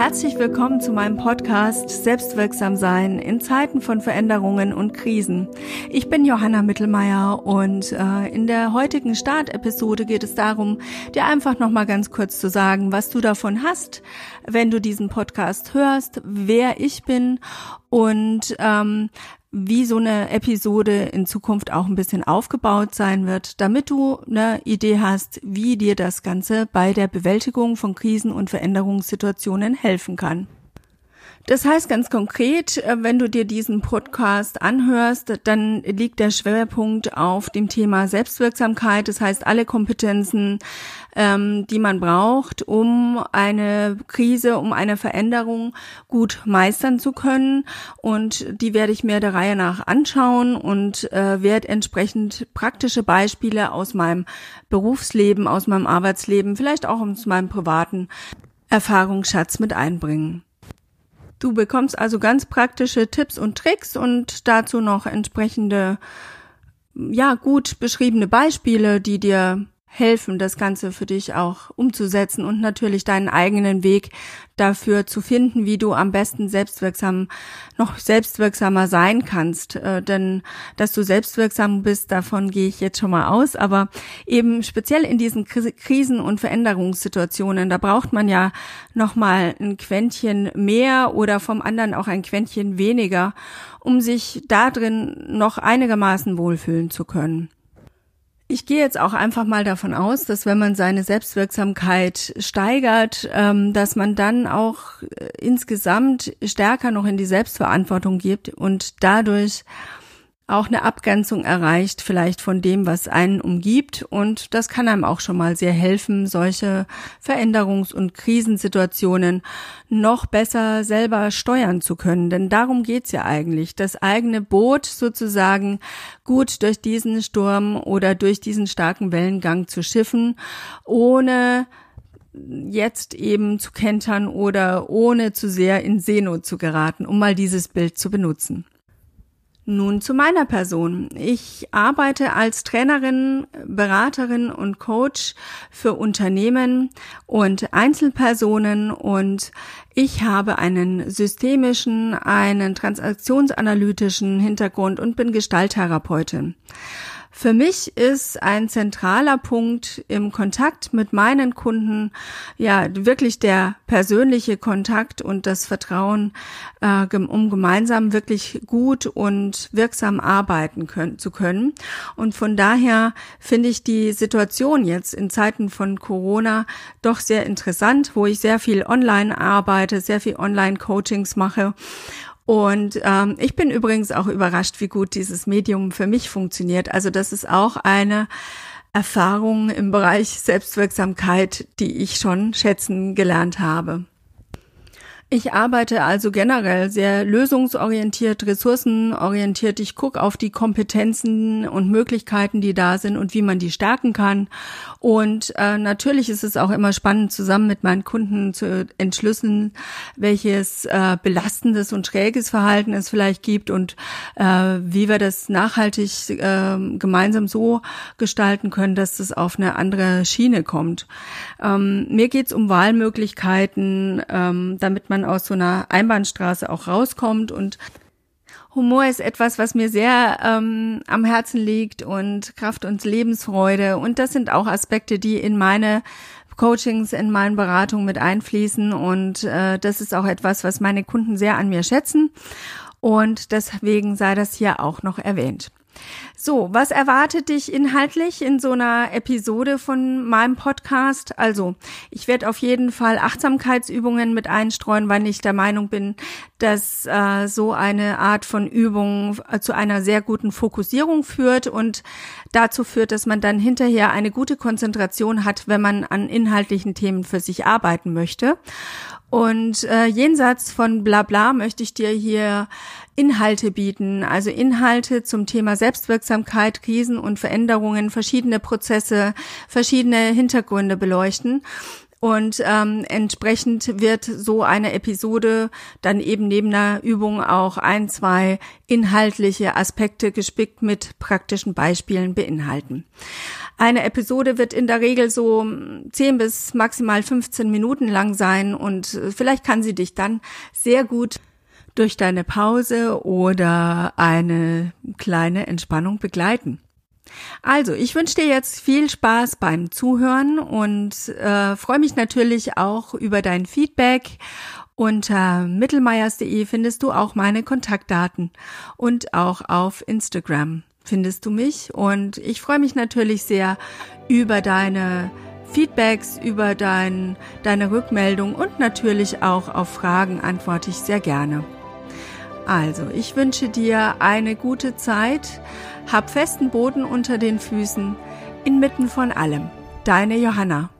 Herzlich willkommen zu meinem Podcast Selbstwirksam sein in Zeiten von Veränderungen und Krisen. Ich bin Johanna Mittelmeier und äh, in der heutigen Startepisode geht es darum, dir einfach noch mal ganz kurz zu sagen, was du davon hast, wenn du diesen Podcast hörst, wer ich bin und ähm, wie so eine Episode in Zukunft auch ein bisschen aufgebaut sein wird, damit du eine Idee hast, wie dir das Ganze bei der Bewältigung von Krisen und Veränderungssituationen helfen kann. Das heißt ganz konkret, äh, wenn du dir diesen Podcast anhörst, dann liegt der Schwerpunkt auf dem Thema Selbstwirksamkeit. Das heißt, alle Kompetenzen, ähm, die man braucht, um eine Krise, um eine Veränderung gut meistern zu können. Und die werde ich mir der Reihe nach anschauen und äh, werde entsprechend praktische Beispiele aus meinem Berufsleben, aus meinem Arbeitsleben, vielleicht auch aus meinem privaten Erfahrungsschatz mit einbringen. Du bekommst also ganz praktische Tipps und Tricks und dazu noch entsprechende, ja, gut beschriebene Beispiele, die dir helfen, das Ganze für dich auch umzusetzen und natürlich deinen eigenen Weg dafür zu finden, wie du am besten selbstwirksam, noch selbstwirksamer sein kannst. Äh, denn dass du selbstwirksam bist, davon gehe ich jetzt schon mal aus. Aber eben speziell in diesen Krisen- und Veränderungssituationen, da braucht man ja noch mal ein Quäntchen mehr oder vom anderen auch ein Quäntchen weniger, um sich da drin noch einigermaßen wohlfühlen zu können. Ich gehe jetzt auch einfach mal davon aus, dass wenn man seine Selbstwirksamkeit steigert, ähm, dass man dann auch äh, insgesamt stärker noch in die Selbstverantwortung gibt und dadurch auch eine Abgrenzung erreicht, vielleicht von dem, was einen umgibt. Und das kann einem auch schon mal sehr helfen, solche Veränderungs- und Krisensituationen noch besser selber steuern zu können. Denn darum geht's ja eigentlich, das eigene Boot sozusagen gut durch diesen Sturm oder durch diesen starken Wellengang zu schiffen, ohne jetzt eben zu kentern oder ohne zu sehr in Seenot zu geraten, um mal dieses Bild zu benutzen. Nun zu meiner Person. Ich arbeite als Trainerin, Beraterin und Coach für Unternehmen und Einzelpersonen und ich habe einen systemischen, einen transaktionsanalytischen Hintergrund und bin Gestalttherapeutin. Für mich ist ein zentraler Punkt im Kontakt mit meinen Kunden ja wirklich der persönliche Kontakt und das Vertrauen, äh, um gemeinsam wirklich gut und wirksam arbeiten können, zu können. Und von daher finde ich die Situation jetzt in Zeiten von Corona doch sehr interessant, wo ich sehr viel online arbeite, sehr viel Online-Coachings mache und ähm, ich bin übrigens auch überrascht, wie gut dieses Medium für mich funktioniert. Also das ist auch eine Erfahrung im Bereich Selbstwirksamkeit, die ich schon schätzen gelernt habe. Ich arbeite also generell sehr lösungsorientiert, ressourcenorientiert. Ich gucke auf die Kompetenzen und Möglichkeiten, die da sind und wie man die stärken kann. Und äh, natürlich ist es auch immer spannend, zusammen mit meinen Kunden zu entschlüsseln, welches äh, belastendes und schräges Verhalten es vielleicht gibt und äh, wie wir das nachhaltig äh, gemeinsam so gestalten können, dass es auf eine andere Schiene kommt. Ähm, mir geht's um Wahlmöglichkeiten, ähm, damit man man aus so einer Einbahnstraße auch rauskommt und Humor ist etwas, was mir sehr ähm, am Herzen liegt und Kraft und Lebensfreude. Und das sind auch Aspekte, die in meine Coachings, in meinen Beratungen mit einfließen. Und äh, das ist auch etwas, was meine Kunden sehr an mir schätzen. Und deswegen sei das hier auch noch erwähnt. So, was erwartet dich inhaltlich in so einer Episode von meinem Podcast? Also, ich werde auf jeden Fall Achtsamkeitsübungen mit einstreuen, weil ich der Meinung bin, dass äh, so eine Art von Übung äh, zu einer sehr guten Fokussierung führt und dazu führt, dass man dann hinterher eine gute Konzentration hat, wenn man an inhaltlichen Themen für sich arbeiten möchte. Und äh, jenseits von Blabla möchte ich dir hier Inhalte bieten, also Inhalte zum Thema Selbstwirksamkeit, Krisen und Veränderungen, verschiedene Prozesse, verschiedene Hintergründe beleuchten Und ähm, entsprechend wird so eine Episode dann eben neben einer Übung auch ein, zwei inhaltliche Aspekte gespickt mit praktischen Beispielen beinhalten. Eine Episode wird in der Regel so 10 bis maximal 15 Minuten lang sein und äh, vielleicht kann sie dich dann sehr gut durch deine Pause oder eine kleine Entspannung begleiten. Also, ich wünsche dir jetzt viel Spaß beim Zuhören und äh, freue mich natürlich auch über dein Feedback. Unter mittelmeiers.de findest du auch meine Kontaktdaten und auch auf Instagram findest du mich und ich freue mich natürlich sehr über deine Feedbacks, über dein, deine Rückmeldung und natürlich auch auf Fragen antworte ich sehr gerne. Also, ich wünsche dir eine gute Zeit, hab festen Boden unter den Füßen, inmitten von allem. Deine Johanna.